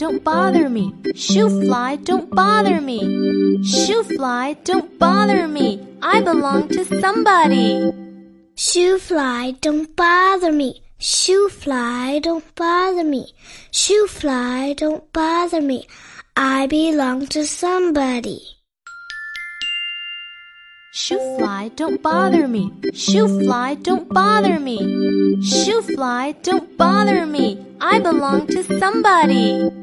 don't bother me. Shoo fly, don't bother me. Shoo fly, don't bother me. I belong to somebody. Shoo fly, don't bother me. Shoo fly, don't bother me. Shoo fly, don't bother me. I belong to somebody. Shoo fly, don't bother me. Shoo fly, don't bother me. Shoo fly, don't bother me. Belong to somebody.